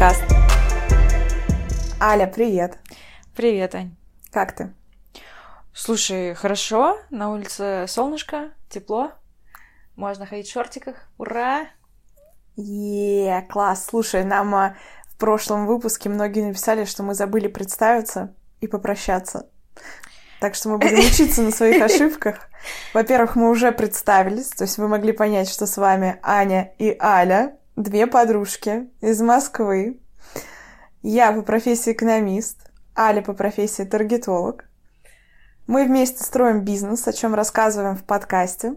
подкаст. Аля, привет. Привет, Ань. Как ты? Слушай, хорошо. На улице солнышко, тепло. Можно ходить в шортиках. Ура! Е, класс. Слушай, нам а, в прошлом выпуске многие написали, что мы забыли представиться и попрощаться. Так что мы будем учиться на своих ошибках. Во-первых, мы уже представились, то есть вы могли понять, что с вами Аня и Аля, две подружки из Москвы. Я по профессии экономист, Аля по профессии таргетолог. Мы вместе строим бизнес, о чем рассказываем в подкасте.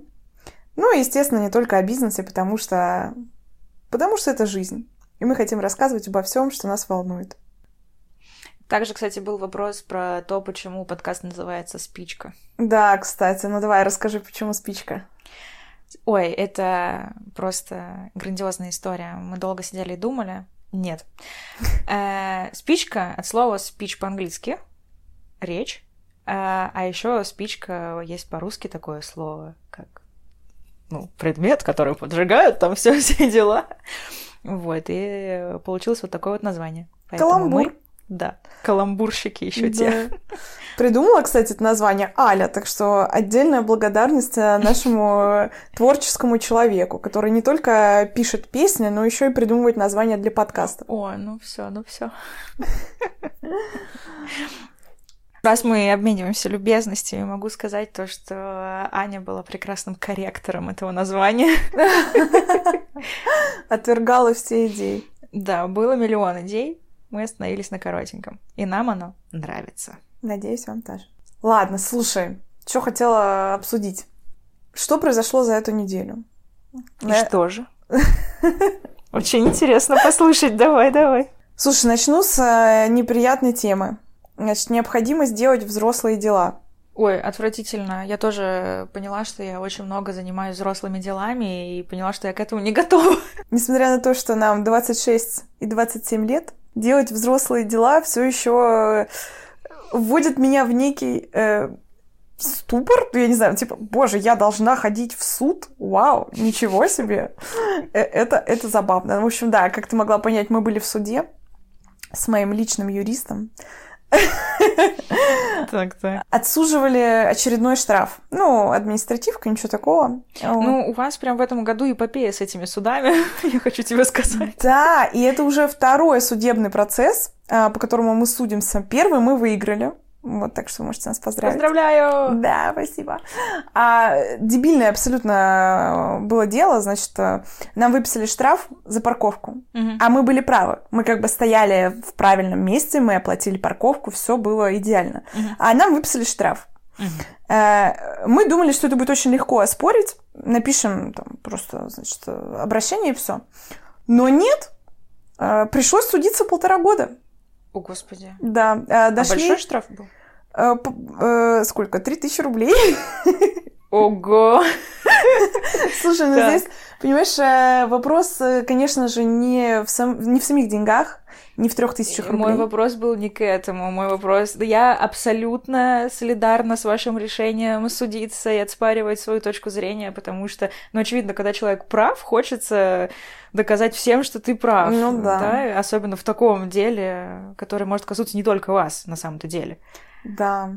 Ну и, естественно, не только о бизнесе, потому что... потому что это жизнь. И мы хотим рассказывать обо всем, что нас волнует. Также, кстати, был вопрос про то, почему подкаст называется «Спичка». Да, кстати, ну давай расскажи, почему спичка. Ой, это просто грандиозная история. Мы долго сидели и думали. Нет. Э, спичка от слова speech по-английски, речь. Э, а еще спичка есть по-русски такое слово, как ну, предмет, который поджигают, там все все дела. Вот, и получилось вот такое вот название. Поэтому Каламбур. мы- Да, каламбурщики еще Да. те. Придумала, кстати, это название Аля, так что отдельная благодарность э, нашему э, творческому человеку, который не только пишет песни, но еще и придумывает названия для подкаста. Ой, ну все, ну все. Раз мы обмениваемся любезностями, могу сказать то, что Аня была прекрасным корректором этого названия. Отвергала все идеи. Да, было миллион идей, мы остановились на коротеньком. И нам оно нравится. Надеюсь, вам тоже. Ладно, слушай, что хотела обсудить. Что произошло за эту неделю? И На- что же? Очень интересно послушать. Давай, давай. Слушай, начну с э, неприятной темы. Значит, необходимость делать взрослые дела. Ой, отвратительно. Я тоже поняла, что я очень много занимаюсь взрослыми делами и поняла, что я к этому не готова. Несмотря на то, что нам 26 и 27 лет, делать взрослые дела все еще вводит меня в некий э, ступор. Я не знаю, типа, боже, я должна ходить в суд? Вау, ничего себе. Э, Это, это забавно. В общем, да, как ты могла понять, мы были в суде с моим личным юристом. Так, так. Отсуживали очередной штраф. Ну, административка, ничего такого. Ну, у вас прям в этом году эпопея с этими судами, я хочу тебе сказать. Да, и это уже второй судебный процесс, а, по которому мы судимся. Первый мы выиграли. Вот, так что вы можете нас поздравить. Поздравляю! Да, спасибо. А, дебильное абсолютно было дело. Значит, э, нам выписали штраф за парковку. Мгм. А мы были правы. Мы как бы стояли в правильном месте, мы оплатили парковку, все было идеально. Мгм. А нам выписали штраф. Э, Мы думали, что это будет очень легко оспорить. Напишем там просто, значит, обращение и все. Но нет. Э, Пришлось судиться полтора года. О, господи. Да, э, А дошли... большой штраф был? э, э, сколько? Три тысячи рублей? Ого! Слушай, ну здесь, понимаешь, э, вопрос, э, конечно же, не в, сам- не в самих деньгах, не в трех тысячах рублей. Мой вопрос был не к этому. Мой вопрос... Да Я абсолютно солидарна с вашим решением судиться и отспаривать свою точку зрения, потому что, ну, очевидно, когда человек прав, хочется доказать всем, что ты прав. Ну да. и Особенно в таком деле, которое может коснуться не только вас, на самом-то деле. Да.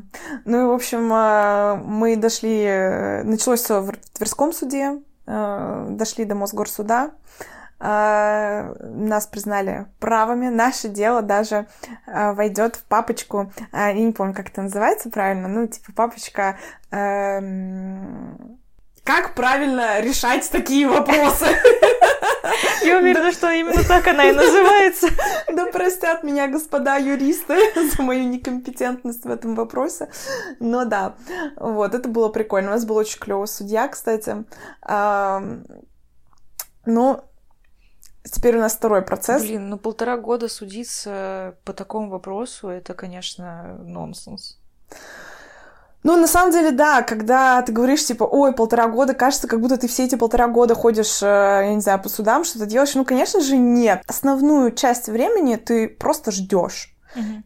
Ну и, в общем, э, мы дошли... э, Началось все в Тверском суде, э, дошли до Мосгорсуда, э, нас признали правыми. Наше дело даже э, войдет в папочку, э, я не помню, как это называется правильно, ну, типа папочка... эм, Как правильно решать такие вопросы? Я уверена, что именно так она и называется. Да простят меня господа юристы за мою некомпетентность в этом вопросе. Но да, вот, это было прикольно. У нас был очень клевый судья, кстати. Ам, Ну, теперь у нас второй процесс. Блин, ну полтора года судиться по такому вопросу, это, конечно, нонсенс. Ну, на самом деле, да, когда ты говоришь, типа, ой, полтора года, кажется, как будто ты все эти полтора года ходишь, э, я не знаю, по судам, что-то делаешь. Ну, конечно же, нет. Основную часть времени ты просто ждешь.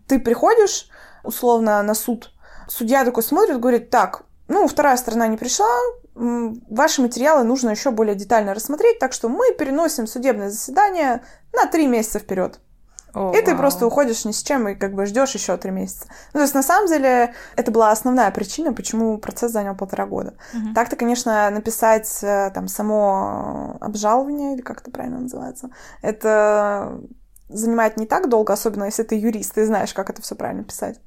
Ты приходишь, условно, на суд, судья такой смотрит, говорит, так, ну, вторая сторона не пришла, ваши материалы нужно еще более детально рассмотреть, так что мы переносим судебное заседание на три месяца вперед. О, и ты вау. просто уходишь ни с чем и как бы ждешь еще три месяца. Ну, то есть, на самом деле, это была основная причина, почему процесс занял полтора года. Угу. Так-то, конечно, написать э, там само обжалование, или как это правильно называется, это занимает не так долго, особенно если ты юрист, ты знаешь, как это все правильно писать.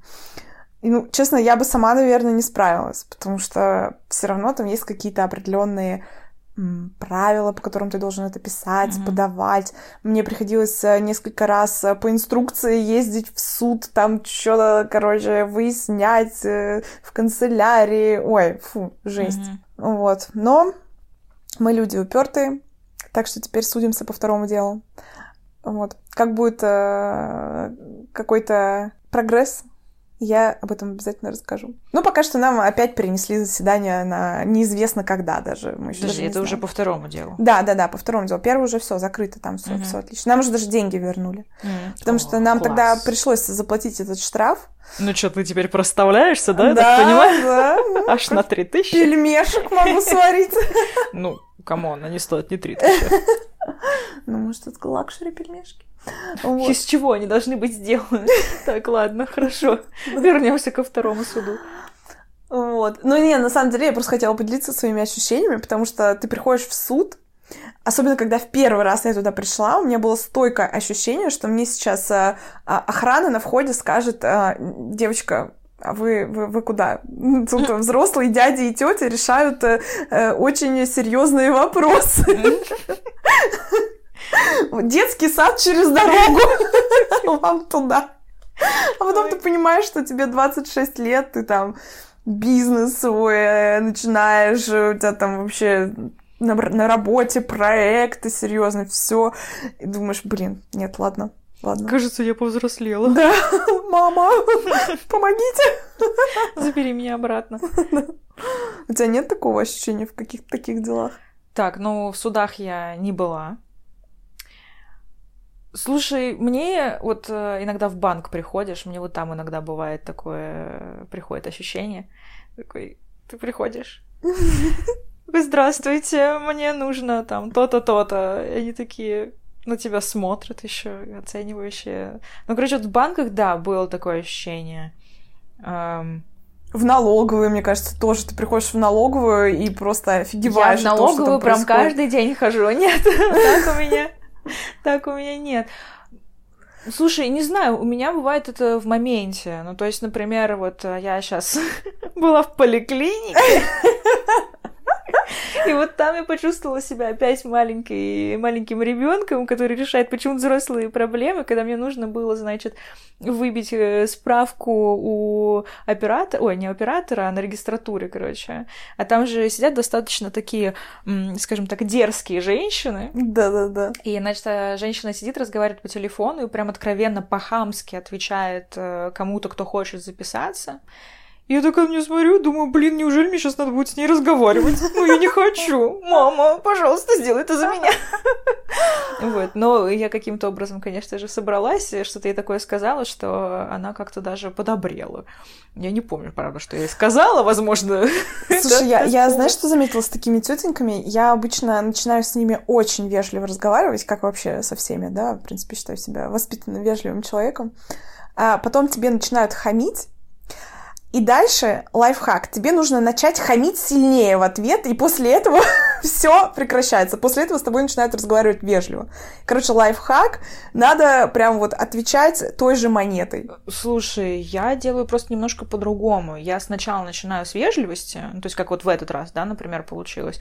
И, ну, честно, я бы сама, наверное, не справилась, потому что все равно там есть какие-то определенные правила, по которым ты должен это писать, mm-hmm. подавать. Мне приходилось э, несколько раз э, по инструкции ездить в суд, там что-то, короче, выяснять э, в канцелярии. Ой, фу, жесть. Mm-hmm. Вот. Но мы люди упертые, так что теперь судимся по второму делу. Вот. Как будет э, какой-то прогресс я об этом обязательно расскажу. Ну, пока что нам опять перенесли заседание на неизвестно когда даже. Мы еще Подожди, это знаем. уже по второму делу. Да, да, да, по второму делу. Первый уже все закрыто, там все, угу. все отлично. Нам уже даже деньги вернули. Mm. Потому О, что нам класс. тогда пришлось заплатить этот штраф. Ну что, ты теперь проставляешься, да? Да, так понимаю? да. Аж на три тысячи. Пельмешек могу сварить. Ну, come on, они стоят не три тысячи. Ну, может, это luxury пельмешки. Вот. Из чего они должны быть сделаны? Так, ладно, хорошо. Вернемся ко второму суду. Вот. Ну, не, на самом деле, я просто хотела поделиться своими ощущениями, потому что ты приходишь в суд, особенно когда в первый раз я туда пришла, у меня было стойкое ощущение, что мне сейчас а, а, охрана на входе скажет, а, девочка, а вы, вы, вы куда? Тут взрослые дяди и тети решают э, э, очень серьезные вопросы. Детский сад через дорогу. Вам туда. А потом ты понимаешь, что тебе 26 лет, ты там бизнес свой э, начинаешь, у тебя там вообще на, на работе проекты, серьезно, все. И думаешь, блин, нет, ладно, ладно. Кажется, я повзрослела. Да, мама, помогите. Забери меня обратно. У тебя нет такого ощущения в каких-то таких делах? Так, ну, в судах я не была. Слушай, мне вот э, иногда в банк приходишь, мне вот там иногда бывает такое, приходит ощущение, такой, ты приходишь, вы здравствуйте, мне нужно там то-то, то-то. И они такие на тебя смотрят еще, оценивающие. Ну, короче, вот в банках, да, было такое ощущение. Um... В налоговую, мне кажется, тоже. Ты приходишь в налоговую и просто офигеваешь. Я в налоговую то, прям каждый день хожу. Нет, так у меня Так у меня нет. Слушай, не знаю, у меня бывает это в моменте. Ну, то есть, например, вот э, я сейчас была в поликлинике, и вот там я почувствовала себя опять маленькой, маленьким ребенком, который решает почему взрослые проблемы, когда мне нужно было, значит, выбить э, справку у оператора, ой, не оператора, а на регистратуре, короче. А там же сидят достаточно такие, скажем так, дерзкие женщины. Да-да-да. И, значит, э, женщина сидит, разговаривает по телефону и прям откровенно по-хамски отвечает э, кому-то, кто хочет записаться. Я такая мне смотрю, думаю, блин, неужели мне сейчас надо будет с ней разговаривать? Ну, я не хочу. Мама, пожалуйста, сделай это за меня. Вот, но я каким-то образом, конечно же, собралась, что-то ей такое сказала, что она как-то даже подобрела. Я не помню, правда, что я ей сказала, возможно. Слушай, я, я знаешь, что заметила с такими тетеньками? Я обычно начинаю с ними очень вежливо разговаривать, как вообще со всеми, да, в принципе, считаю себя воспитанным, вежливым человеком. А потом тебе начинают хамить, и дальше лайфхак. Тебе нужно начать хамить сильнее в ответ, и после этого все прекращается. После этого с тобой начинают разговаривать вежливо. Короче, лайфхак. Надо прям вот отвечать той же монетой. Слушай, я делаю просто немножко по-другому. Я сначала начинаю с вежливости, ну, то есть как вот в этот раз, да, например, получилось.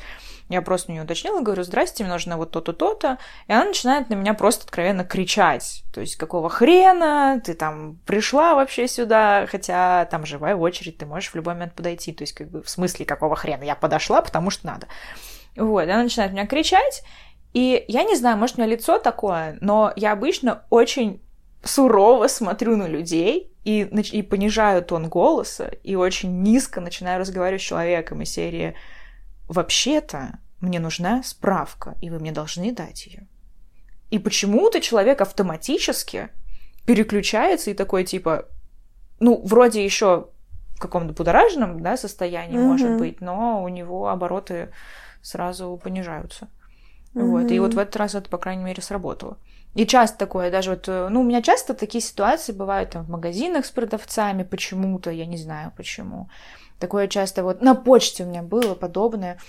Я просто у нее уточнила, говорю, здрасте, мне нужно вот то-то, то-то. И она начинает на меня просто откровенно кричать. То есть, какого хрена ты там пришла вообще сюда, хотя там живая очередь, ты можешь в любой момент подойти. То есть, как бы, в смысле, какого хрена? Я подошла, потому что надо. Вот, она начинает меня кричать, и я не знаю, может, у меня лицо такое, но я обычно очень сурово смотрю на людей и, и понижаю тон голоса, и очень низко начинаю разговаривать с человеком из серии вообще-то мне нужна справка, и вы мне должны дать ее. И почему-то человек автоматически переключается и такой типа, ну, вроде еще в каком-то будораженном да, состоянии, mm-hmm. может быть, но у него обороты сразу понижаются. Вот, и вот в этот раз это, по крайней мере, сработало. И часто такое, даже вот, э, ну, у меня часто такие ситуации бывают там в магазинах с продавцами почему-то, я не знаю почему. Такое часто вот на почте у меня было подобное.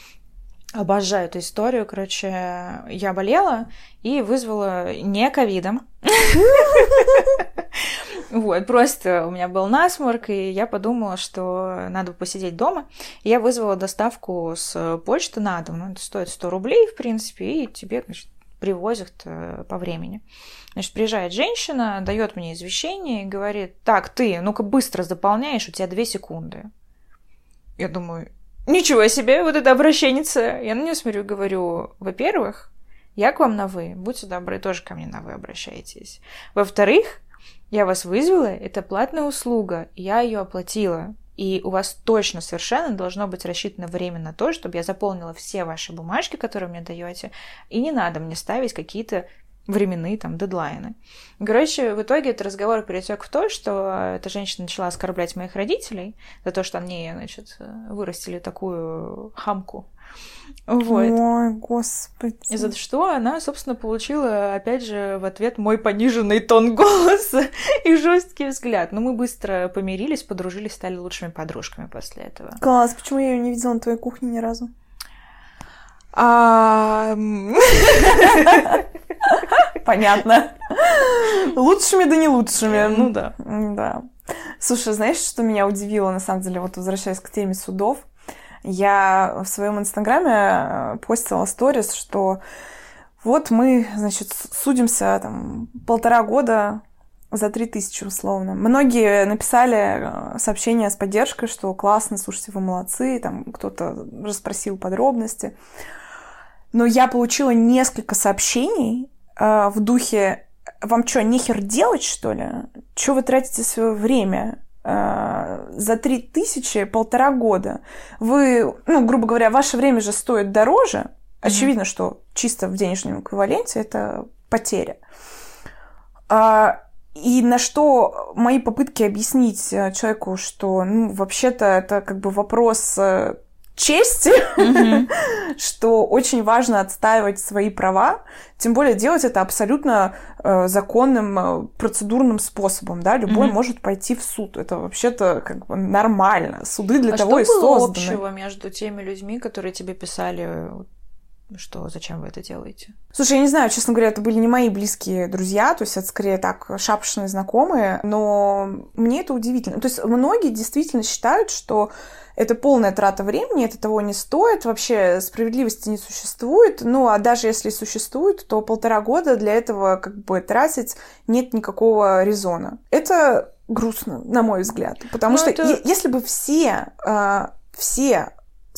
Обожаю эту историю. Короче, я болела и вызвала не ковидом. Вот, просто у меня был насморк, и я подумала, что надо посидеть дома. Я вызвала доставку с почты на дом. Ну, это стоит 100 рублей, в принципе, и тебе, значит, привозят э, по времени. Значит, приезжает женщина, дает мне извещение и говорит, так, ты, ну-ка быстро заполняешь, у тебя две секунды. Я думаю, Ничего себе, вот это обращенница. Я на нее смотрю и говорю, во-первых, я к вам на «вы», будьте добры, тоже ко мне на «вы» обращайтесь. Во-вторых, я вас вызвала, это платная услуга, я ее оплатила. И у вас точно совершенно должно быть рассчитано время на то, чтобы я заполнила все ваши бумажки, которые мне даете, и не надо мне ставить какие-то временные там дедлайны. Короче, в итоге этот разговор перетек в то, что эта женщина начала оскорблять моих родителей за то, что они, значит, вырастили такую хамку. Вот. Ой, господи. И за что она, собственно, получила, опять же, в ответ мой пониженный тон голоса и жесткий взгляд. Но мы быстро помирились, подружились, стали лучшими подружками после этого. Класс, почему я ее не видела на твоей кухне ни разу? Понятно. Лучшими да не лучшими. Ну да. Да. Слушай, знаешь, что меня удивило, на самом деле, вот возвращаясь к теме судов? Я в своем инстаграме э, постила сторис, что вот мы, значит, судимся там полтора года за три тысячи условно. Многие написали э, сообщения с поддержкой, что классно, слушайте, вы молодцы, там кто-то расспросил подробности. Но я получила несколько сообщений э, в духе «Вам что, нехер делать, что ли? Что вы тратите свое время?» э, за три тысячи полтора года. Вы, ну, грубо говоря, ваше время же стоит дороже. Очевидно, mm-hmm. что чисто в денежном эквиваленте это потеря. А, и на что мои попытки объяснить э, человеку, что, ну, вообще-то это как бы вопрос э, чести, mm-hmm. что очень важно отстаивать свои права, тем более делать это абсолютно э, законным э, процедурным способом, да, любой mm-hmm. может пойти в суд, это вообще-то как бы нормально, суды для а того и созданы. что общего между теми людьми, которые тебе писали что, зачем вы это делаете? Слушай, я не знаю, честно говоря, это были не мои близкие друзья, то есть это скорее так шапошные знакомые, но мне это удивительно. То есть многие действительно считают, что это полная трата времени, это того не стоит, вообще справедливости не существует, ну а даже если существует, то полтора года для этого как бы тратить нет никакого резона. Это грустно, на мой взгляд, потому Но ну, что это... если бы все, э, все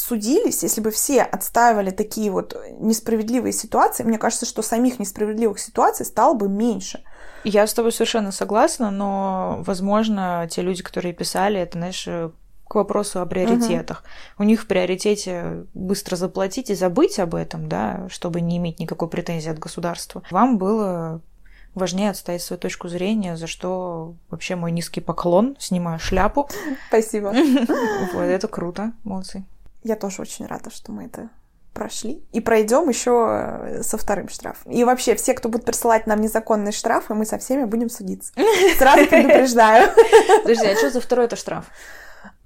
судились, если бы все отстаивали такие вот несправедливые ситуации, мне кажется, что самих несправедливых ситуаций стало бы меньше. Я с тобой совершенно согласна, но, возможно, те люди, которые писали, это, знаешь, к вопросу о приоритетах. Угу. У них в приоритете быстро заплатить и забыть об этом, да, чтобы не иметь никакой претензии от государства. Вам было важнее отстоять свою точку зрения, за что вообще мой низкий поклон, снимаю шляпу. Спасибо. Вот, это круто, молодцы. Я тоже очень рада, что мы это прошли. И пройдем еще э, со вторым штрафом. И вообще, все, кто будет присылать нам незаконные штрафы, мы со всеми будем судиться. Сразу предупреждаю. Подожди, а что за второй это штраф?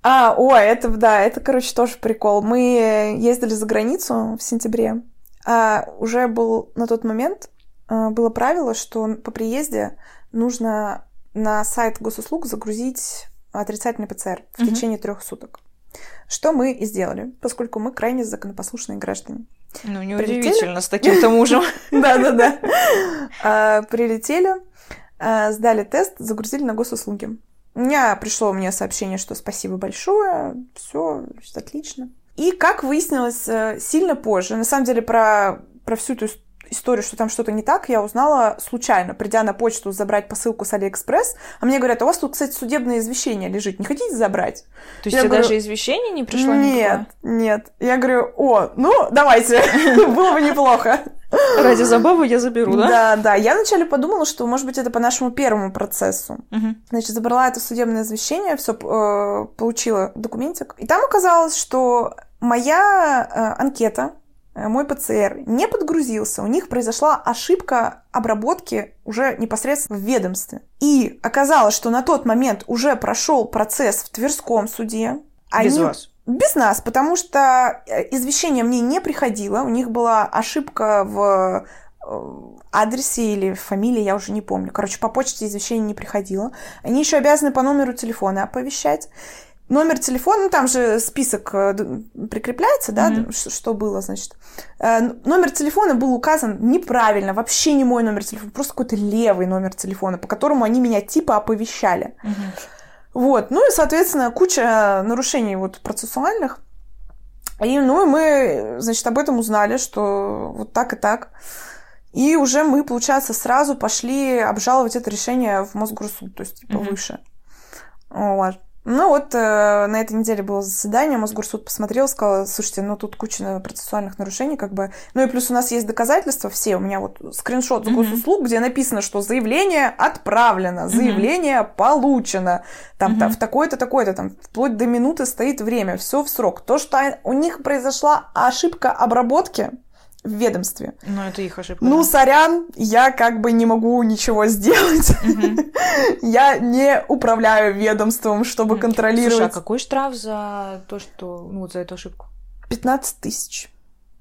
А, ой, это, да, это, короче, тоже прикол. Мы ездили за границу в сентябре. А уже был на тот момент а, было правило, что по приезде нужно на сайт госуслуг загрузить отрицательный ПЦР в угу. течение трех суток. Что мы и сделали, поскольку мы крайне законопослушные граждане. Ну, неудивительно, с таким-то мужем. Да-да-да. А, прилетели, а, сдали тест, загрузили на госуслуги. У меня пришло мне сообщение, что спасибо большое, все отлично. И как выяснилось э, сильно позже, на самом деле про, про всю эту историю, что там что-то не так, я узнала случайно, придя на почту забрать посылку с Алиэкспресс. А мне говорят, «А у вас тут, кстати, судебное извещение лежит, не хотите забрать? То есть я тебе говорю, даже извещение не пришло Нет, никакое? нет. Я говорю, о, ну, давайте, было бы неплохо. Ради забавы я заберу, да? Да, да. Я вначале подумала, что, может быть, это по нашему первому процессу. Угу. Значит, забрала это судебное извещение, все э, получила документик. И там оказалось, что моя э, анкета мой ПЦР не подгрузился, у них произошла ошибка обработки уже непосредственно в ведомстве. И оказалось, что на тот момент уже прошел процесс в Тверском суде. Без Они... вас? Без нас, потому что э, извещение мне не приходило, у них была ошибка в э, адресе или фамилии, я уже не помню. Короче, по почте извещение не приходило. Они еще обязаны по номеру телефона оповещать. Номер телефона, ну там же список э, прикрепляется, да, mm-hmm. что было, значит. Номер телефона был указан неправильно, вообще не мой номер телефона, просто какой-то левый номер телефона, по которому они меня типа оповещали. Mm-hmm. Вот, ну и, соответственно, куча нарушений вот процессуальных. И, ну, и мы, значит, об этом узнали, что вот так и так. И уже мы, получается, сразу пошли обжаловать это решение в Мосгорсуд, то есть, типа, mm-hmm. выше. Вот. Ну вот э, на этой неделе было заседание, Мосгорсуд посмотрел, сказал, слушайте, ну тут куча процессуальных нарушений, как бы. Ну и плюс у нас есть доказательства все, у меня вот скриншот с госуслуг, mm-hmm. где написано, что заявление отправлено, заявление mm-hmm. получено, там, mm-hmm. там в такой-то, такой-то, там вплоть до минуты стоит время, все в срок. То, что у них произошла ошибка обработки, в ведомстве. Ну, это их ошибка. Ну, сорян, я как бы не могу ничего сделать. Я не управляю ведомством, чтобы контролировать. Слушай, а какой штраф за то, что, ну, за эту ошибку? 15 тысяч.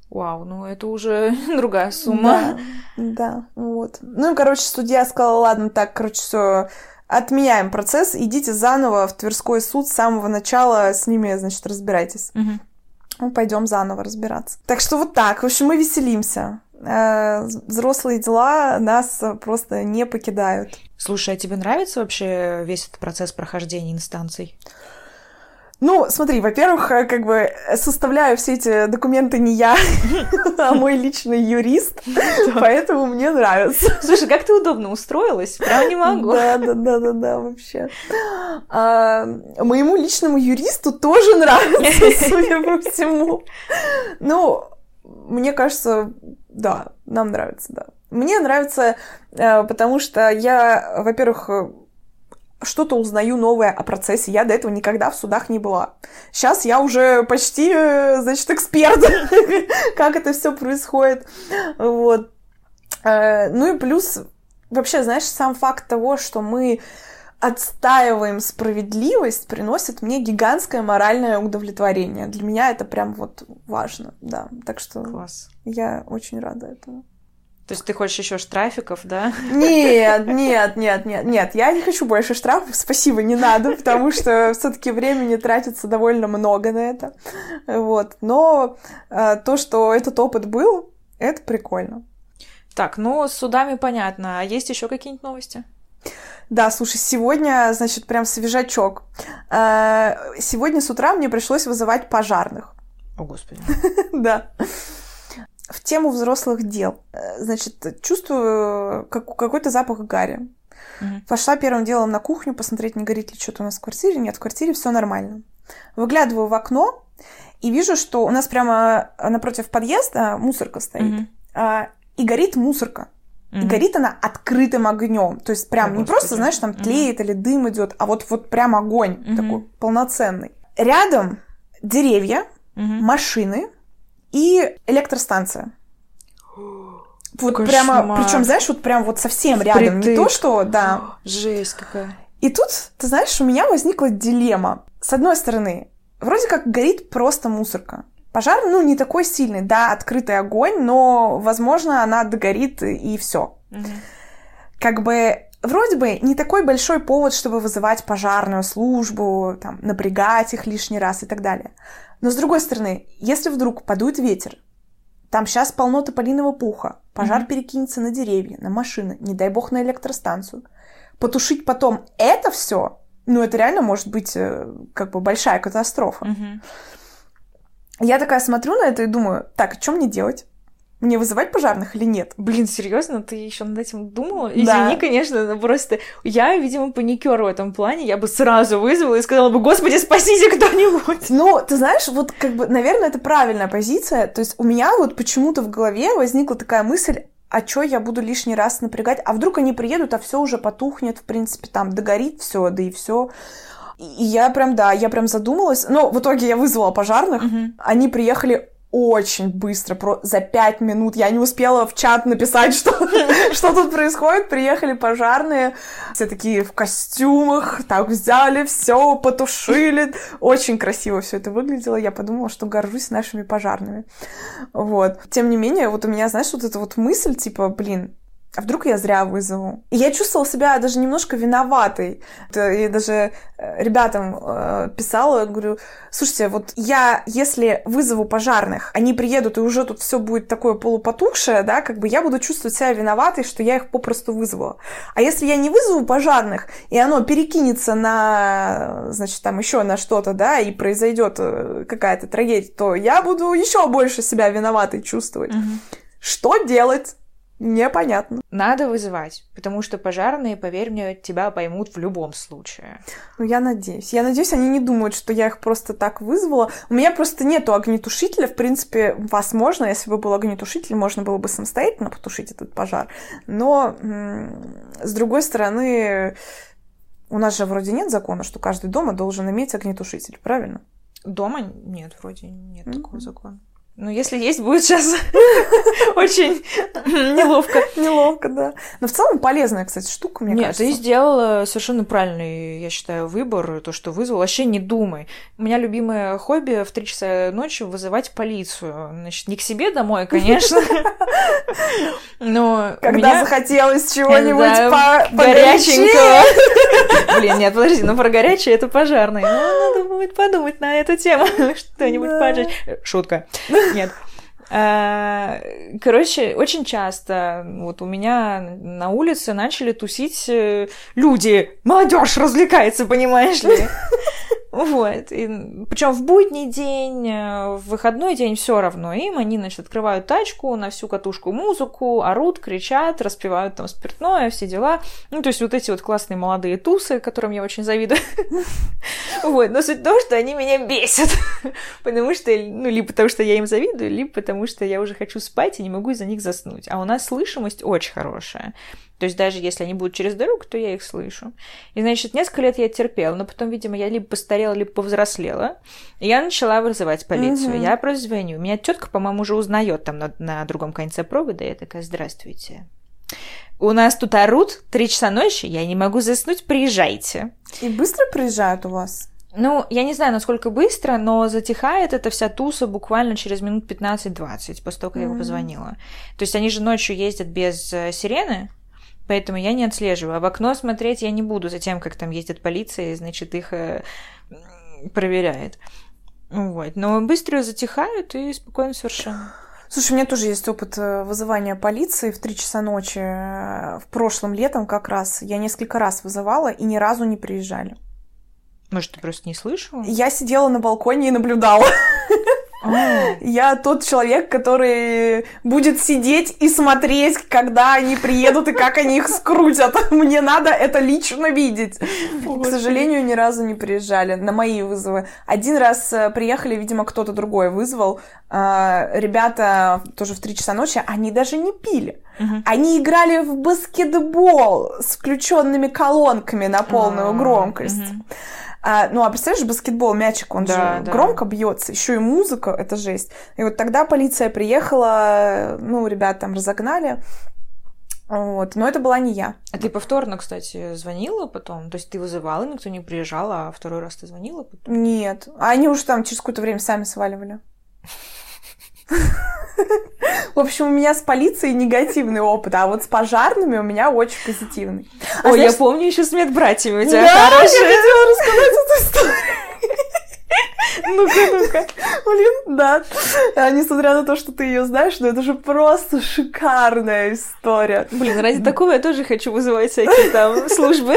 Вау, ну это уже другая сумма. Да, да, вот. Ну, короче, судья сказала, ладно, так, короче, все, отменяем процесс, идите заново в Тверской суд с самого начала, с ними, значит, разбирайтесь. Угу ну, пойдем заново разбираться. Так что вот так. В общем, мы веселимся. Э, взрослые дела нас просто не покидают. Слушай, а тебе нравится вообще весь этот процесс прохождения инстанций? Ну, смотри, во-первых, э, как бы составляю все эти документы не я, а мой личный юрист, поэтому мне нравится. Слушай, как ты удобно устроилась? Прям не могу. Да, да, да, да, да, вообще. А, моему личному юристу тоже нравится, судя по всему. Ну, мне кажется, да, нам нравится, да. Мне нравится, э, потому что я, во-первых, что-то узнаю новое о процессе. Я до этого никогда в судах не была. Сейчас я уже почти, э, значит, эксперт, как это все происходит. Вот. Э, ну и плюс, вообще, знаешь, сам факт того, что мы отстаиваем справедливость, приносит мне гигантское моральное удовлетворение. Для меня это прям вот важно, да. Так что Класс. я очень рада этому. То есть ты хочешь еще штрафиков, да? Нет, нет, нет, нет, нет, я не хочу больше штрафов, спасибо, не надо, потому что все-таки времени тратится довольно много на это. Вот. Но э, то, что этот опыт был, это прикольно. Так, ну с судами понятно. А есть еще какие-нибудь новости? Да, слушай, сегодня, значит, прям свежачок. Э, сегодня с утра мне пришлось вызывать пожарных. О, Господи. Да в тему взрослых дел. Э, значит, чувствую как, какой-то запах гари. Угу. Пошла первым делом на кухню посмотреть, не горит ли что-то у нас в квартире. Нет, в квартире все нормально. Выглядываю в окно и вижу, что у нас прямо напротив подъезда мусорка стоит. Угу. И горит мусорка. Mm-hmm. И горит она открытым огнем. То есть прям О, не Господи. просто, знаешь, там тлеет mm-hmm. или дым идет, а вот, вот прям огонь mm-hmm. такой полноценный. Рядом деревья, mm-hmm. машины, и электростанция. Вот Кошмар. прямо, причем, знаешь, вот прям вот совсем рядом, не то что, да. Жесть какая. И тут, ты знаешь, у меня возникла дилемма. С одной стороны, вроде как горит просто мусорка. Пожар, ну, не такой сильный, да, открытый огонь, но, возможно, она догорит и все. Угу. Как бы вроде бы не такой большой повод, чтобы вызывать пожарную службу, там, напрягать их лишний раз и так далее. Но с другой стороны, если вдруг подует ветер, там сейчас полно тополиного пуха, пожар mm-hmm. перекинется на деревья, на машины, не дай бог на электростанцию. Потушить потом это все, ну это реально может быть э, как бы большая катастрофа. Mm-hmm. Я такая смотрю на это и думаю, так, а что мне делать? Мне вызывать пожарных или нет? Блин, серьезно, ты еще над этим думала? Извини, да. конечно, но просто я, видимо, паникер в этом плане. Я бы сразу вызвала и сказала бы, господи, спасите кто-нибудь. Ну, ты знаешь, вот как бы, наверное, это правильная позиция. То есть у меня вот почему-то в голове возникла такая мысль, а чё я буду лишний раз напрягать? А вдруг они приедут, а все уже потухнет, в принципе, там догорит все, да и все. И я прям, да, я прям задумалась. Но в итоге я вызвала пожарных. Угу. Они приехали очень быстро, про... за пять минут. Я не успела в чат написать, что, что тут происходит. Приехали пожарные, все такие в костюмах, так взяли все, потушили. Очень красиво все это выглядело. Я подумала, что горжусь нашими пожарными. Вот. Тем не менее, вот у меня, знаешь, вот эта вот мысль, типа, блин, а вдруг я зря вызову? И я чувствовала себя даже немножко виноватой. Я даже э, ребятам э, писала, говорю, слушайте, вот я, если вызову пожарных, они приедут, и уже тут все будет такое полупотухшее, да, как бы я буду чувствовать себя виноватой, что я их попросту вызвала. А если я не вызову пожарных, и оно перекинется на, значит, там еще на что-то, да, и произойдет э, какая-то трагедия, то я буду еще больше себя виноватой чувствовать. Угу. Что делать? Непонятно. Надо вызывать, потому что пожарные, поверь мне, тебя поймут в любом случае. Ну, я надеюсь. Я надеюсь, они не думают, что я их просто так вызвала. У меня просто нету огнетушителя. В принципе, возможно, если бы был огнетушитель, можно было бы самостоятельно потушить этот пожар. Но, с другой стороны, у нас же вроде нет закона, что каждый дома должен иметь огнетушитель, правильно? Дома нет, вроде нет mm-hmm. такого закона. Ну, если есть, будет сейчас очень неловко. Неловко, да. Но в целом полезная, кстати, штука, мне Нет, кажется. ты сделала совершенно правильный, я считаю, выбор, то, что вызвал. Вообще не думай. У меня любимое хобби в три часа ночи вызывать полицию. Значит, не к себе домой, конечно. Но Когда захотелось чего-нибудь горяченького. Блин, нет, подожди, ну про горячее это пожарный. Ну, надо будет подумать на эту тему, что-нибудь поджечь. Шутка. Нет. Э, короче, очень часто вот у меня на улице начали тусить э, люди. Молодежь развлекается, понимаешь ли? Вот. И, причем в будний день, э, в выходной день все равно им. Они, значит, открывают тачку на всю катушку музыку, орут, кричат, распевают там спиртное, все дела. Ну, то есть вот эти вот классные молодые тусы, которым я очень завидую. Вот. Но суть в том, что они меня бесят. Потому что, ну, либо потому что я им завидую, либо потому что я уже хочу спать и не могу из-за них заснуть. А у нас слышимость очень хорошая. То есть даже если они будут через дорогу, то я их слышу. И, значит, несколько лет я терпела, но потом, видимо, я либо постарела, либо повзрослела. И я начала вызывать полицию. Угу. Я просто звоню. Меня тетка, по-моему, уже узнает там на, на другом конце провода. Я такая, здравствуйте. У нас тут орут, три часа ночи, я не могу заснуть, приезжайте. И быстро приезжают у вас? Ну, я не знаю, насколько быстро, но затихает эта вся туса буквально через минут 15-20 после того, как mm-hmm. я его позвонила. То есть они же ночью ездят без э, сирены, Поэтому я не отслеживаю. А в окно смотреть я не буду за тем, как там ездит полиция, и, значит, их э, проверяет. Вот. Но быстро затихают и спокойно совершенно. Слушай, у меня тоже есть опыт э, вызывания полиции в 3 часа ночи. В прошлом летом как раз я несколько раз вызывала и ни разу не приезжали. Может, ты просто не слышала? Я сидела на балконе и наблюдала. Я тот человек, который будет сидеть и смотреть, когда они приедут и как они их скрутят. Мне надо это лично видеть. К сожалению, ни разу не приезжали на мои вызовы. Один раз э, приехали, видимо, кто-то другой вызвал. А, ребята тоже в 3 часа ночи, они даже не пили. Они играли в баскетбол с включенными колонками на полную а, громкость. А, ну, а представляешь, баскетбол, мячик, он да, же да. громко бьется, еще и музыка, это жесть. И вот тогда полиция приехала, ну, ребят там разогнали. Вот, но это была не я. А ты повторно, кстати, звонила потом? То есть ты вызывала, никто не приезжал, а второй раз ты звонила потом? Нет. А они уже там через какое-то время сами сваливали. В общем, у меня с полицией негативный опыт, а вот с пожарными у меня очень позитивный. А Ой, знаешь... я помню еще с медбратьями у тебя да, хорошие. я хотела рассказать эту историю. Ну-ка, ну-ка. Блин, да. А, несмотря на то, что ты ее знаешь, но это же просто шикарная история. Блин, ради такого я тоже хочу вызывать всякие там службы.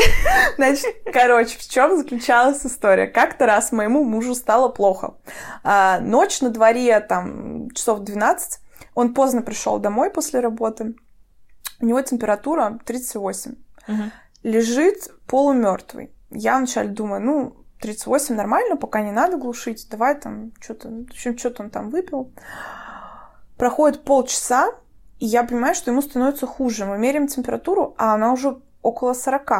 Значит, короче, в чем заключалась история? Как-то раз моему мужу стало плохо. А, ночь на дворе, там, часов 12, он поздно пришел домой после работы. У него температура 38. Угу. Лежит полумертвый. Я вначале думаю, ну, 38 нормально, пока не надо глушить. Давай там что-то, что-то он там выпил. Проходит полчаса, и я понимаю, что ему становится хуже. Мы меряем температуру, а она уже около 40.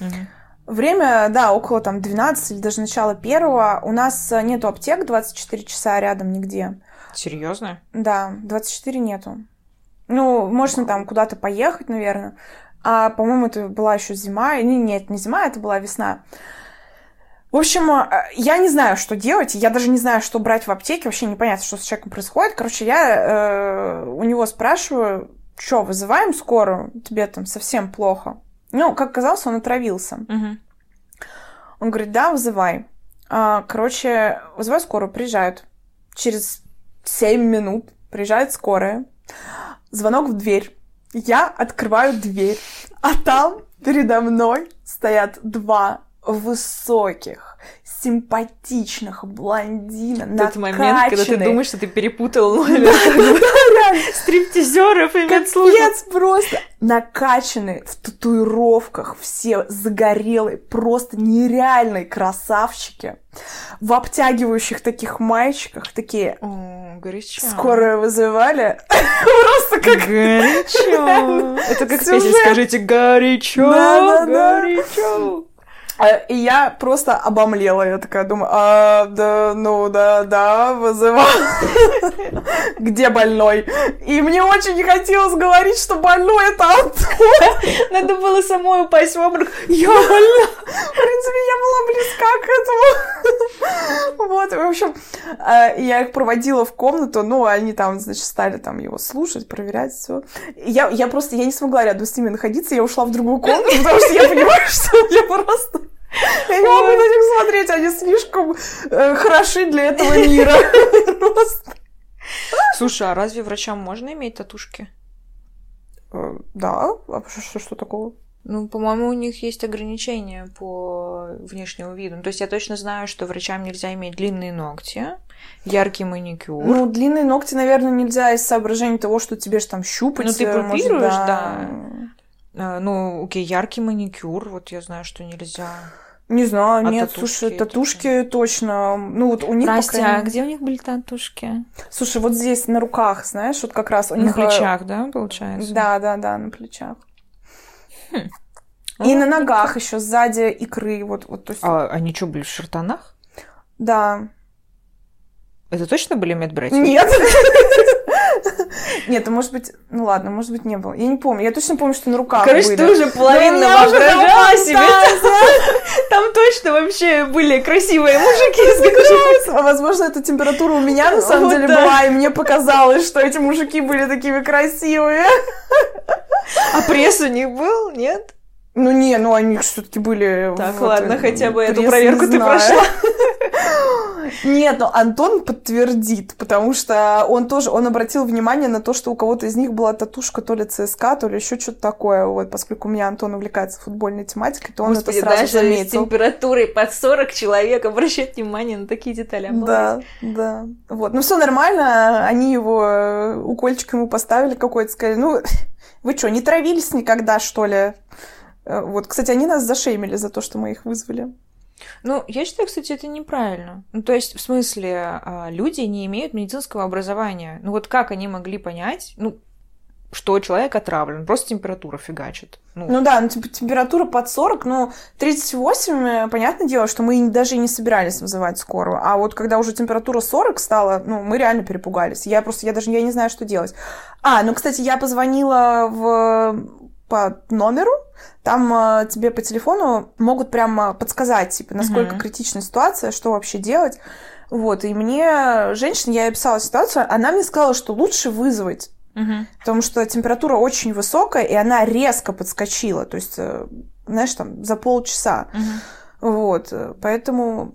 Угу. Время, да, около там 12 или даже начала первого. У нас нету аптек 24 часа рядом нигде. Серьезно? Да, 24 нету. Ну, можно там куда-то поехать, наверное. А, по-моему, это была еще зима. Не, нет, не зима, это была весна. В общем, э, я не знаю, что делать. Я даже не знаю, что брать в аптеке. Вообще непонятно, что с человеком происходит. Короче, я э, у него спрашиваю, что, вызываем скорую? Тебе там совсем плохо. Ну, как оказалось, он отравился. Угу. Он говорит, да, вызывай. А, короче, вызывай скорую, приезжают. Через 7 минут приезжает скорая. Звонок в дверь. Я открываю дверь, а там передо мной стоят два высоких, симпатичных блондина, Тот момент, когда ты думаешь, что ты перепутал стриптизеров и Капец просто. Накачанные в татуировках, все загорелые, просто нереальные красавчики. В обтягивающих таких маечках, такие... Горячо. Скоро вызывали. Просто как... Горячо. Это как песня «Скажите горячо, горячо». А, и я просто обомлела. Я такая думаю, а, да, ну, да, да, вызывал. Где больной? И мне очень не хотелось говорить, что больной это Антон. Надо было самой упасть в обморок. Я больна. В принципе, я была близка к этому. Вот, в общем, а, я их проводила в комнату, ну, они там, значит, стали там его слушать, проверять все. Я, я просто, я не смогла рядом с ними находиться, я ушла в другую комнату, потому что я понимаю, что я просто я не могу на них смотреть, они слишком э, хороши для этого мира. Слушай, а разве врачам можно иметь татушки? Э, да, а что, что такого? Ну, по-моему, у них есть ограничения по внешнему виду. Ну, то есть я точно знаю, что врачам нельзя иметь длинные ногти, яркий маникюр. Ну, длинные ногти, наверное, нельзя из соображения того, что тебе же там щупать. Ну, ты пупируешь, да. да. Ну, окей, яркий маникюр, вот я знаю, что нельзя. Не знаю, а нет, татушки слушай, татушки точно. Ну вот у них. Настя, крайней... а где у них были татушки? Слушай, вот здесь на руках, знаешь, вот как раз у на них. На э, плечах, да, получается? Да, да, да, на плечах. Хм. И ну, на ногах еще сзади икры, вот, вот то есть. А они что, были в шартанах? Да. Это точно были медбратья? Нет. Нет, а может быть, ну ладно, может быть, не было. Я не помню. Я точно помню, что на руках Короче, были. ты уже половину воображала себе. Там точно вообще были красивые мужики. А возможно, эта температура у меня на самом деле была, и мне показалось, что эти мужики были такими красивые. А пресс у них был, нет? Ну не, ну они все-таки были. Так, вот, ладно, хотя бы эту проверку ты прошла. Нет, но Антон подтвердит, потому что он тоже, он обратил внимание на то, что у кого-то из них была татушка то ли ЦСКА, то ли еще что-то такое, вот, поскольку у меня Антон увлекается футбольной тематикой, то он Господи, это сразу даже заметил. с температурой под 40 человек обращает внимание на такие детали. Да, да. Вот, ну все нормально, они его э, укольчик ему поставили какой-то, сказали, ну, вы что, не травились никогда, что ли? Э, вот, кстати, они нас зашеймили за то, что мы их вызвали. Ну, я считаю, кстати, это неправильно. Ну, то есть, в смысле, а, люди не имеют медицинского образования. Ну, вот как они могли понять, ну, что человек отравлен, просто температура фигачит. Ну, ну да, ну, типа, температура под 40, ну, 38, э, понятное дело, что мы даже и не собирались вызывать скорую. А вот когда уже температура 40 стала, ну, мы реально перепугались. Я просто, я даже, я не знаю, что делать. А, ну, кстати, я позвонила в по номеру, там э, тебе по телефону могут прямо подсказать, типа, насколько uh-huh. критичная ситуация, что вообще делать. Вот, и мне женщина, я ей писала ситуацию, она мне сказала, что лучше вызвать, uh-huh. потому что температура очень высокая, и она резко подскочила, то есть, э, знаешь, там, за полчаса. Uh-huh. Вот, поэтому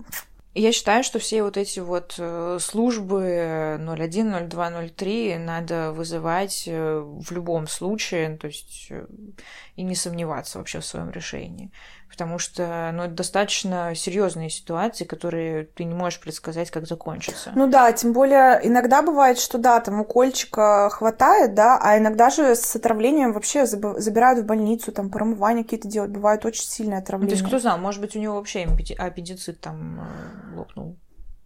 я считаю, что все вот эти вот э, службы 01, 02, 03 надо вызывать э, в любом случае, то есть э, и не сомневаться вообще в своем решении потому что ну, это достаточно серьезные ситуации, которые ты не можешь предсказать, как закончатся. Ну да, тем более иногда бывает, что да, там укольчика хватает, да, а иногда же с отравлением вообще забирают в больницу, там промывания какие-то делать, бывает очень сильное отравление. Ну, то есть кто знал, может быть, у него вообще аппендицит там э, лопнул.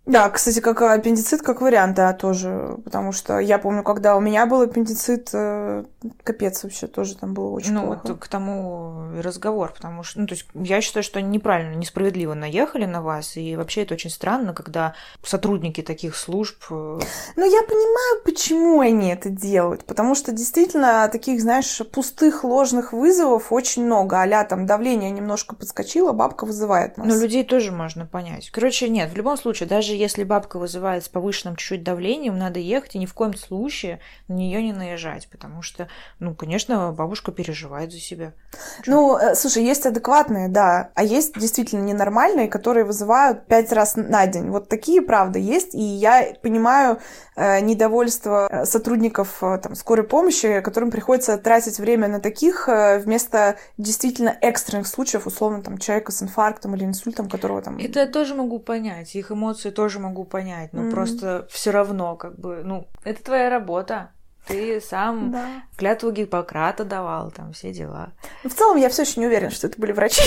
Да, кстати, как аппендицит, как вариант, да, тоже. Потому что я помню, когда у меня был аппендицит, э, капец вообще, тоже там было очень ну, плохо. вот к тому разговор, потому что, ну, то есть я считаю, что они неправильно, несправедливо наехали на вас, и вообще это очень странно, когда сотрудники таких служб... э, Ну, я понимаю, почему они это делают, потому что действительно таких, знаешь, пустых, ложных вызовов очень много. а там давление немножко подскочило, бабка вызывает нас. Но людей тоже можно понять. Короче, нет, в любом случае, даже если бабка вызывает с повышенным чуть-чуть давлением, надо ехать и ни в коем случае на нее не наезжать, потому что, ну, конечно, бабушка переживает за себя. Ну, э, слушай, есть адекватные, да, а есть действительно ненормальные, которые вызывают пять раз на день. Вот такие, правда, есть, и я понимаю э, недовольство э, сотрудников э, там, скорой помощи, которым приходится тратить время на таких э, вместо действительно экстренных случаев, условно, там, человека с инфарктом или инсультом, которого там... Это я тоже могу понять, их эмоции тоже могу понять, но Мгм. просто все равно, как бы, ну, это твоя работа. Ты сам Да. клятву Гиппократа давал, там все дела. Но в целом я все еще не уверена, что это были врачи.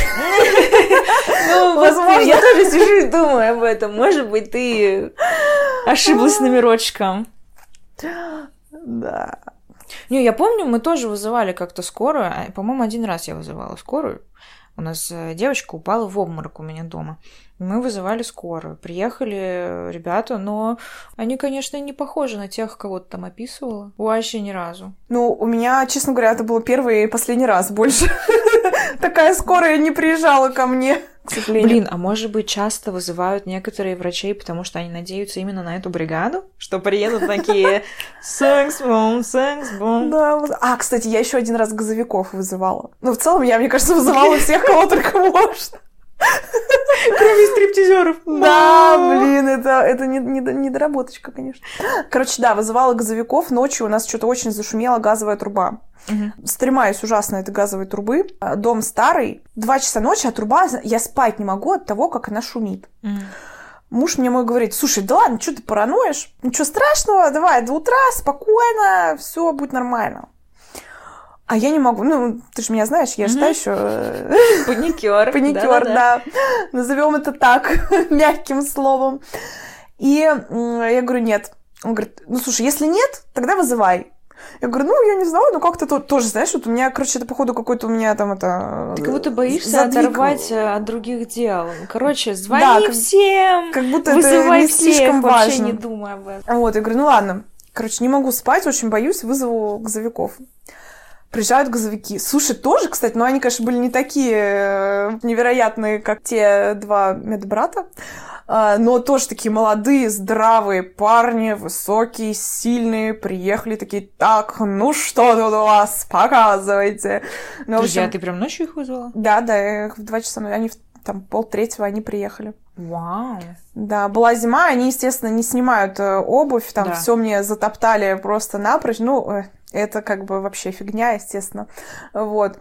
Ну, Возможно. я тоже сижу и думаю об этом. Может быть, ты ошиблась с номерочком. Да. Не, я помню, мы тоже вызывали как-то скорую. а, По-моему, один раз я вызывала скорую. У нас э, девочка упала в обморок у меня дома. Мы вызывали скорую. Приехали ребята, но они, конечно, не похожи на тех, кого ты там описывала. Вообще ни разу. Ну, у меня, честно говоря, это был первый и последний раз больше. Такая скорая не приезжала ко мне, к сожалению. Блин, а может быть, часто вызывают некоторые врачей, потому что они надеются именно на эту бригаду? Что приедут такие секс-бом, секс-бом. Да, А, кстати, я еще один раз газовиков вызывала. Ну, в целом, я, мне кажется, вызывала всех, кого только можно. Кроме стриптизеров. Да, блин, это, это не, не- недоработочка, конечно. Короче, да, вызывала газовиков. Ночью у нас что-то очень зашумела газовая труба. Мгм. Стремаюсь ужасно этой газовой трубы. А, Дом старый. Два часа ночи, а труба... Я спать не могу от того, как она шумит. Мгм. Муж мне мой говорит, слушай, да ладно, что ты параноишь? Ничего страшного, давай до утра, спокойно, все будет нормально. А я не могу, ну, ты же меня знаешь, я же та еще Паникер. паникер, Да-да-да. да. Назовем это так, мягким словом. И я говорю, нет. Он говорит, ну слушай, если нет, тогда вызывай. Я говорю, ну, я не знаю, ну как-то то- тоже, знаешь, вот у меня, короче, это, походу, какой-то у меня там это... Ты как будто боишься задвиг. оторвать э, от других дел. Короче, звони Да, как- всем, Как будто это вызывай не всех, слишком вообще важно. не думай об этом. Вот, я говорю, ну ладно. Короче, не могу спать, очень боюсь, вызову газовиков. Приезжают газовики. Слушай, тоже, кстати, но они, конечно, были не такие э, невероятные, как те два медбрата, а, но тоже такие молодые, здравые парни, высокие, сильные, приехали такие, так, ну что тут у вас, показывайте. Ну, в Подожди, а общем, ты прям ночью их вызвала? да, да, я их в два часа, они в там полтретьего они приехали. Вау. Да, была зима, они, естественно, не снимают э, обувь, там Да. все мне затоптали просто напрочь. Ну, э, это как бы вообще фигня, естественно. Вот.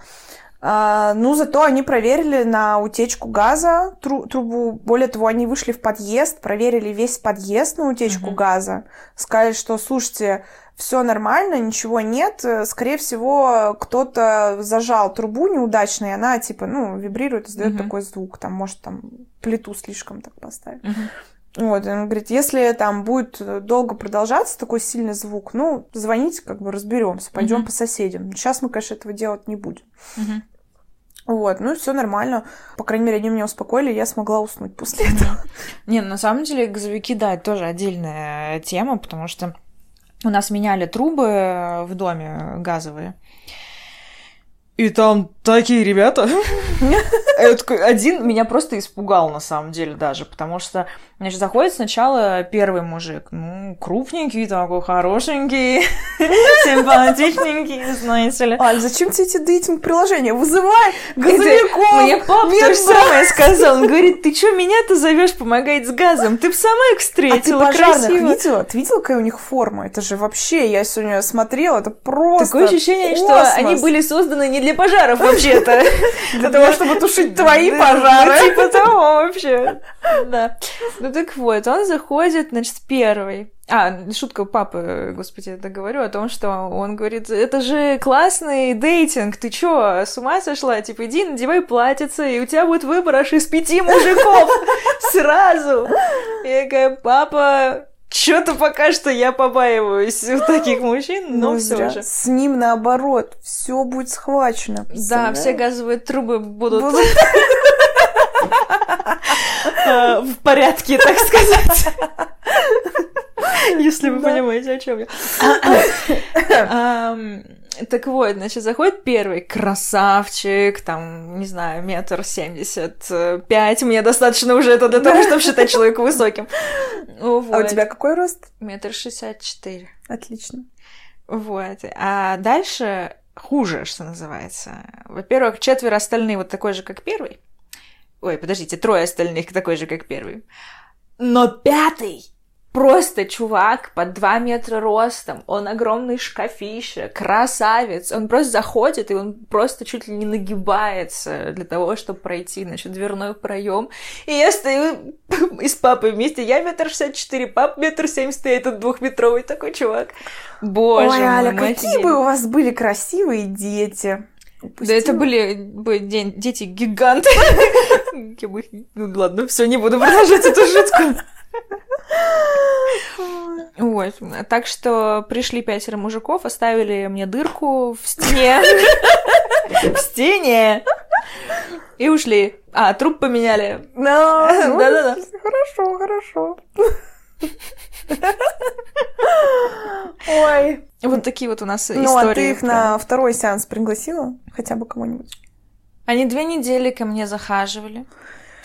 А, ну, зато они проверили на утечку газа тру- трубу. Более того, они вышли в подъезд, проверили весь подъезд на утечку Мгм. газа. Сказали, что, слушайте, все нормально, ничего нет. Скорее всего, кто-то зажал трубу неудачно, и она, типа, ну, вибрирует, издает Мгм. такой звук. Там, может, там плиту слишком так поставить. Мгм. Вот, он говорит, если там будет долго продолжаться такой сильный звук, ну, звоните, как бы разберемся, пойдем Мгм. по соседям. Сейчас мы, конечно, этого делать не будем. Мгм. Вот, ну, все нормально. По крайней мере, они меня успокоили, я смогла уснуть после этого. Не, ну, на самом деле газовики, да, это тоже отдельная тема, потому что у нас меняли трубы в доме газовые. И там такие ребята. Один меня просто испугал, на самом деле, даже, потому что, значит, заходит сначала первый мужик, ну, крупненький такой, хорошенький, симпатичненький, знаете ли. Аль, зачем тебе эти дейтинг-приложения? Вызывай газовиков! Мне папа то же самое сказал. Он говорит, ты что меня-то зовешь помогать с газом? Ты бы сама их А ты встретила красиво. видела? Ты видела, какая у них форма? Это же вообще, я сегодня смотрела, это просто Такое ощущение, что они были созданы не для пожаров вообще. вообще-то. Для того, чтобы тушить твои пожары. Ну, типа того вообще. Да. Ну так вот, он заходит, значит, первый. А, шутка папы, господи, это говорю, о том, что он говорит, это же классный дейтинг, ты чё, с ума сошла? Типа, иди, надевай платьице, и у тебя будет выбор аж из пяти мужиков сразу. Я такая, папа, что-то пока что я побаиваюсь у таких мужчин, но Ну, все зря. же. С ним наоборот, все будет схвачено. Да, все газовые трубы будут э, в порядке, так сказать. Если вы понимаете, о чем я. Так вот, значит, заходит первый красавчик, там, не знаю, метр семьдесят пять. Мне достаточно уже это для того, чтобы считать человека высоким. А у тебя какой рост? Метр шестьдесят четыре. Отлично. Вот. А дальше хуже, что называется. Во-первых, четверо остальные вот такой же, как первый. Ой, подождите, трое остальных такой же, как первый. Но пятый просто чувак под 2 метра ростом, он огромный шкафище, красавец, он просто заходит, и он просто чуть ли не нагибается для того, чтобы пройти, значит, дверной проем. И я стою и с папой вместе, я метр шестьдесят четыре, пап метр семьдесят, и этот двухметровый такой чувак. Боже Ой, Аля, какие офигели. бы у вас были красивые дети. Да это были бы де- дети гиганты. Ну ладно, все, не буду продолжать эту шутку. Вот. Так что пришли пятеро мужиков, оставили мне дырку в стене. В стене. И ушли. А, труп поменяли. Ну, Да-да-да. Хорошо, хорошо. Ой. Вот такие вот у нас истории. Ну, а ты их на второй сеанс пригласила? Хотя бы кого-нибудь? Они две недели ко мне захаживали.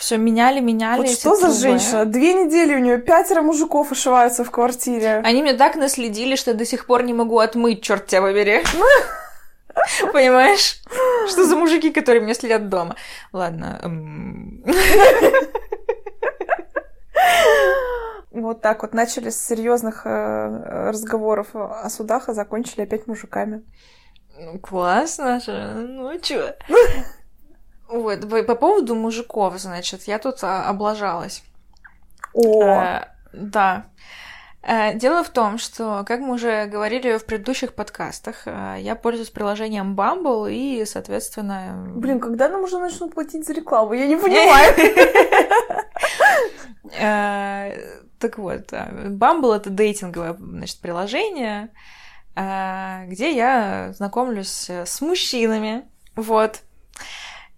Все меняли, меняли. Вот что за трубы. женщина? Две недели у нее пятеро мужиков ошиваются в квартире. Они мне так наследили, что я до сих пор не могу отмыть, черт тебя побери. Понимаешь? Что за мужики, которые меня следят дома? Ладно. эм, Вот так вот начали с серьезных э, разговоров о судах, а закончили опять мужиками. Ну, классно же. Ну, чё? Вот, по по поводу мужиков, значит, я тут а, облажалась. О, Э, Да. Э, Дело в том, что, как мы уже говорили в предыдущих подкастах, э, я пользуюсь приложением Bumble и, соответственно... блин, когда нам уже начнут платить за рекламу? Я не понимаю. Э, Так вот, Bumble — это дейтинговое, значит, приложение, где я знакомлюсь с мужчинами, вот.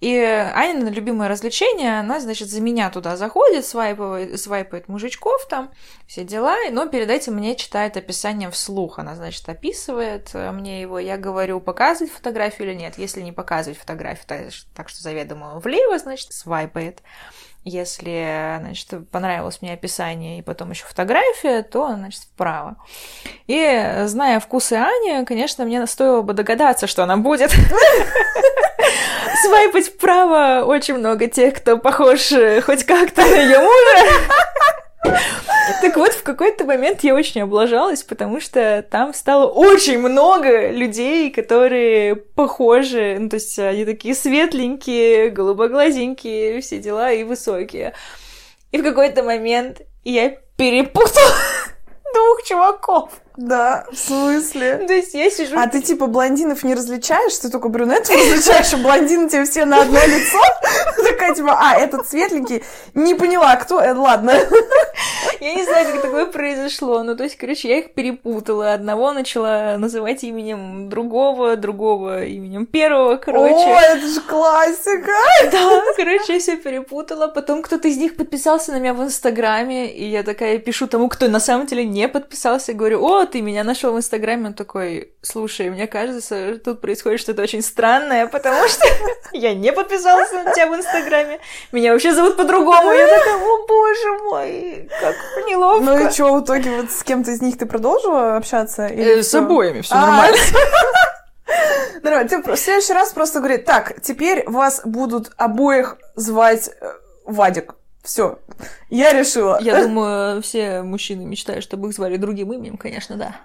И Анина любимое развлечение, она, значит, за меня туда заходит, свайпает, свайпает мужичков там, все дела, но перед этим мне читает описание вслух. Она, значит, описывает э, мне его, я говорю, показывать фотографию или нет. Если не показывать фотографию, так, так что заведомо влево, значит, свайпает. Если, значит, понравилось мне описание и потом еще фотография, то, значит, вправо. И, зная вкусы Ани, конечно, мне стоило бы догадаться, что она будет свайпать вправо очень много тех, кто похож э, хоть как-то на ее мужа. Так вот, в какой-то момент я очень облажалась, потому что там стало очень много людей, которые похожи, ну, то есть они такие светленькие, голубоглазенькие, все дела и высокие. И в какой-то момент я перепутала двух чуваков. Да, в смысле? То есть я сижу... А ты типа блондинов не различаешь? Ты только брюнетов различаешь, а блондины тебе все на одно лицо? Такая типа, а, этот светленький. Не поняла, кто? Э, Ладно. Я не знаю, как такое произошло. Ну, то есть, короче, я их перепутала. Одного начала называть именем другого, другого именем первого, короче. О, это же классика. Да, короче, я все перепутала. Потом кто-то из них подписался на меня в Инстаграме, и я такая пишу тому, кто на самом деле не подписался, и говорю, о, ты меня нашел в Инстаграме. Он такой, слушай, мне кажется, тут происходит что-то очень странное, потому что я не подписался на тебя в Инстаграме. Меня вообще зовут по-другому. Я такая, о, боже мой, как неловко. Ну и что, в итоге вот с кем-то из них ты продолжила общаться? Э, Или С всё? обоими все А, нормально. Нормально. Ты в следующий раз просто говори, так, теперь вас будут обоих звать э, Вадик. Все, я решила. Я думаю, все мужчины мечтают, чтобы их звали другим именем, конечно, да.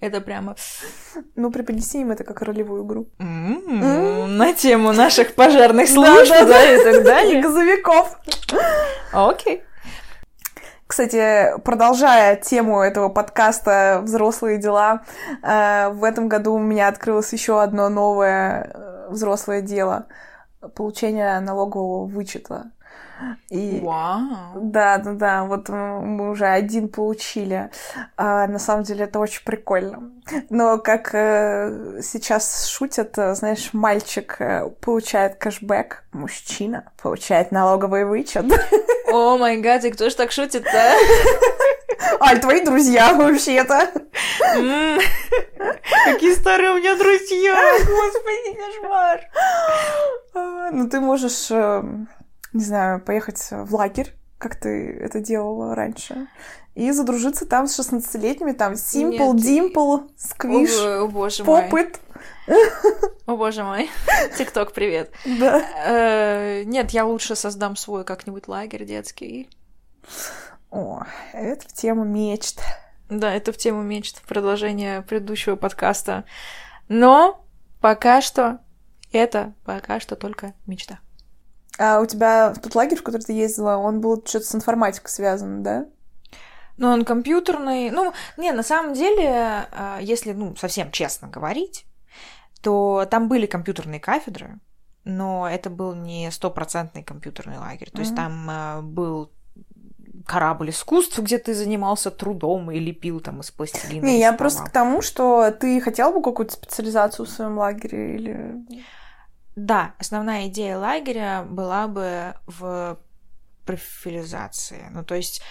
Это прямо... Ну, преподнеси им это как ролевую игру. М-м, На тему наших пожарных служб, да, и так далее. Газовиков. Окей. Кстати, продолжая тему этого подкаста «Взрослые дела», э, в этом году у меня открылось еще одно новое э, взрослое дело — получение налогового вычета. И... Вау. Да, да, да, вот мы уже один получили. А, на самом деле это очень прикольно. Но как э, сейчас шутят, э, знаешь, мальчик э, получает кэшбэк, мужчина получает налоговый вычет. О май гад, и кто ж так шутит-то? Аль, твои друзья вообще-то. Какие старые у меня друзья! Господи, кошмар! А, Ну, ты можешь, э, не знаю, поехать в лагерь, как ты это делала раньше, и задружиться там с 16-летними, там, Симпл. Димпл, Сквиш, О, о боже мой. Попыт. О боже мой. Тикток, привет. Да. Э, Нет, я лучше создам свой как-нибудь лагерь детский. О, это в тему мечт. Да, это в тему мечт, продолжение предыдущего подкаста. Но пока что это пока что только мечта. А у тебя тот лагерь, в который ты ездила, он был что-то с информатикой связан, да? Но он компьютерный. Ну, не, на самом деле, а, если, ну, совсем честно говорить, то там были компьютерные кафедры, но это был не стопроцентный компьютерный лагерь. То есть Мгм. там а, был корабль искусств, где ты занимался трудом и лепил там из пластилина. Не, я просто к тому, что ты хотела бы какую-то специализацию в своем лагере или... Да, основная идея лагеря была бы в профилизации. Ну, то есть...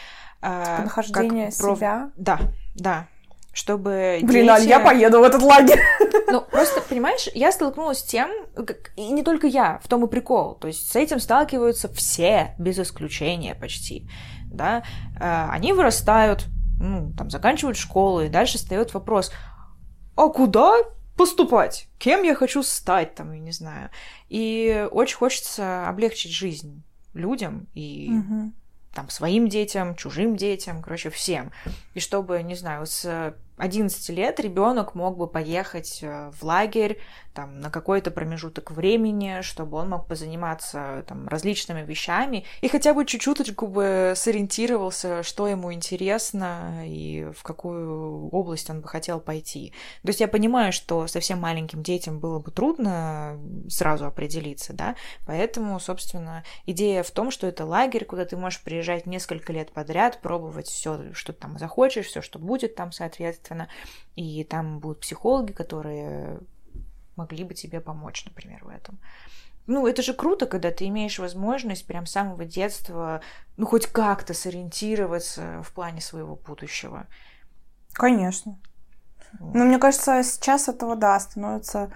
как Нахождение проф- себя. Да, да. Чтобы Блин, Аль, дети- я поеду в этот лагерь. Ну, просто, понимаешь, я столкнулась с тем, как- и не только я, в том и прикол. То есть с этим сталкиваются все, без исключения почти. Да? Э, Они вырастают, ну, там, заканчивают школу, и дальше встает вопрос, а куда поступать? Кем я хочу стать, там, я не знаю. И очень хочется облегчить жизнь людям и Мгм. там, своим детям, чужим детям, короче, всем. И чтобы, не знаю, с 11 лет ребенок мог бы поехать э, в лагерь там, на какой-то промежуток времени, чтобы он мог позаниматься там, различными вещами и хотя бы чуть-чуточку бы сориентировался, что ему интересно и в какую область он бы хотел пойти. То есть я понимаю, что совсем маленьким детям было бы трудно сразу определиться, да, поэтому, собственно, идея в том, что это лагерь, куда ты можешь приезжать несколько лет подряд, пробовать все, что там захочешь, все, что будет там, соответственно, и там будут психологи, которые могли бы тебе помочь, например, в этом. Ну, это же круто, когда ты имеешь возможность прям с самого детства, ну, хоть как-то сориентироваться в плане своего будущего. Конечно. Вот. Ну, мне кажется, сейчас этого, да, становится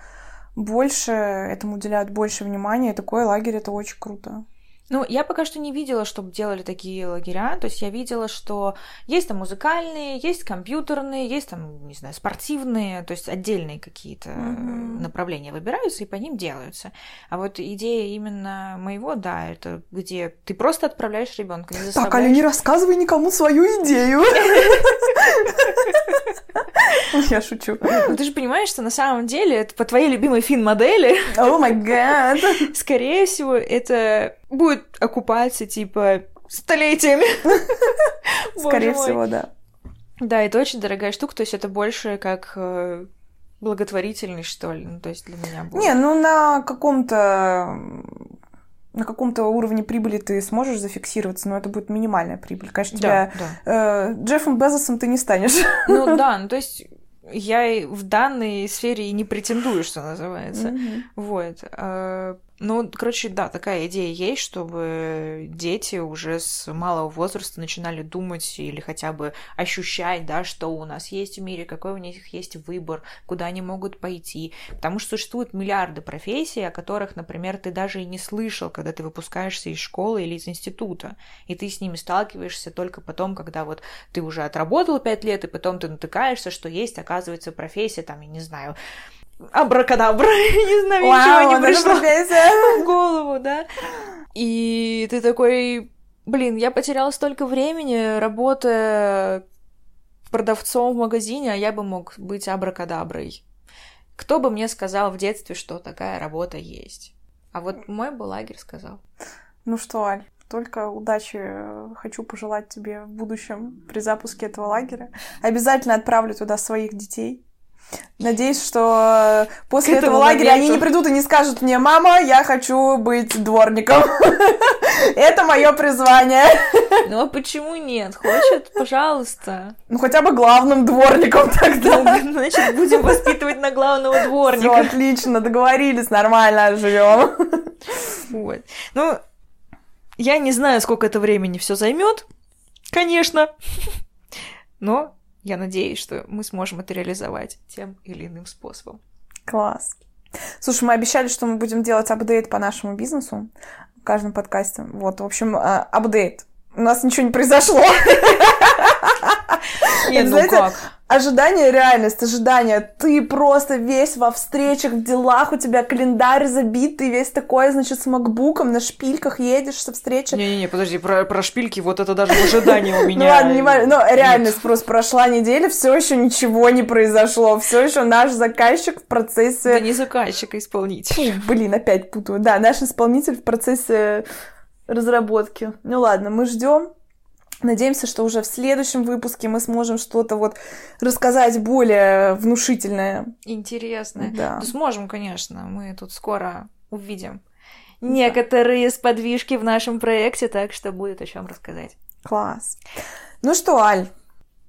больше, этому уделяют больше внимания, и такой лагерь это очень круто. Ну, я пока что не видела, чтобы делали такие лагеря. То есть я видела, что есть там музыкальные, есть компьютерные, есть там, не знаю, спортивные, то есть отдельные какие-то Мгм. направления выбираются и по ним делаются. А вот идея именно моего, да, это где ты просто отправляешь ребенка, Так. Аля, не рассказывай никому свою идею. Я шучу. Ну, ты же понимаешь, что на самом деле это по твоей любимой фин-модели, О май гад. скорее всего, это будет окупаться, типа, столетиями. Скорее всего, да. Да, это очень дорогая штука, то есть это больше как э, благотворительность, что ли, ну, то есть для меня будет. Не, ну на каком-то на каком-то уровне прибыли ты сможешь зафиксироваться, но это будет минимальная прибыль. Конечно, да, тебя да. э, Джеффом Безосом ты не станешь. Ну да, ну то есть я и в данной сфере и не претендую, что называется. Мгм. Вот. Ну, короче, да, такая идея есть, чтобы дети уже с малого возраста начинали думать или хотя бы ощущать, да, что у нас есть в мире, какой у них есть выбор, куда они могут пойти. Потому что существуют миллиарды профессий, о которых, например, ты даже и не слышал, когда ты выпускаешься из школы или из института. И ты с ними сталкиваешься только потом, когда вот ты уже отработал пять лет, и потом ты натыкаешься, что есть, оказывается, профессия, там, я не знаю, абракадабра, не знаю, Вау, ничего не пришло в голову, да. И ты такой, блин, я потеряла столько времени, работая продавцом в магазине, а я бы мог быть абракадаброй. Кто бы мне сказал в детстве, что такая работа есть? А вот мой бы лагерь сказал. Ну что, Аль, только удачи хочу пожелать тебе в будущем при запуске этого лагеря. Обязательно отправлю туда своих детей. Надеюсь, что после К этого лагеря моменту... они не придут и не скажут мне, мама, я хочу быть дворником. Это мое призвание. Ну а почему нет? Хочет, пожалуйста. Ну хотя бы главным дворником тогда. Ну, значит, будем воспитывать на главного дворника. Все отлично, договорились, нормально живем. Вот. Ну, я не знаю, сколько это времени все займет, конечно. Но я надеюсь, что мы сможем это реализовать тем или иным способом. Класс. Слушай, мы обещали, что мы будем делать апдейт по нашему бизнесу в каждом подкасте. Вот, в общем, а, апдейт. У нас ничего не произошло. Нет, ну как? Ожидание реальность, ожидание. Ты просто весь во встречах, в делах, у тебя календарь забит, ты весь такой, значит, с макбуком на шпильках едешь со встречи. Не-не-не, подожди, про, про шпильки вот это даже в ожидании у меня. Ну ладно, не важно, но реальность просто прошла неделя, все еще ничего не произошло, все еще наш заказчик в процессе... Да не заказчик, а исполнитель. Блин, опять путаю. Да, наш исполнитель в процессе разработки. Ну ладно, мы ждем. Надеемся, что уже в следующем выпуске мы сможем что-то вот рассказать более внушительное. Интересное. Да. Ну, сможем, конечно. Мы тут скоро увидим некоторые сподвижки в нашем проекте, так что будет о чем рассказать. Класс. Ну что, Аль,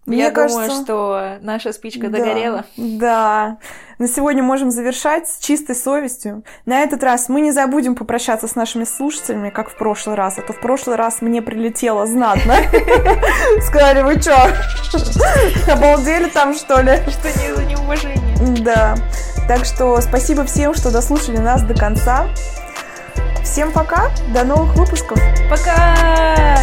мне Я кажется, думаю, что наша спичка да, догорела. Да. На сегодня можем завершать с чистой совестью. На этот раз мы не забудем попрощаться с нашими слушателями, как в прошлый раз. А то в прошлый раз мне прилетело знатно. Сказали, вы чё? Обалдели там, что ли? Что не за неуважение. Да. Так что спасибо всем, что дослушали нас до конца. Всем пока, до новых выпусков. Пока!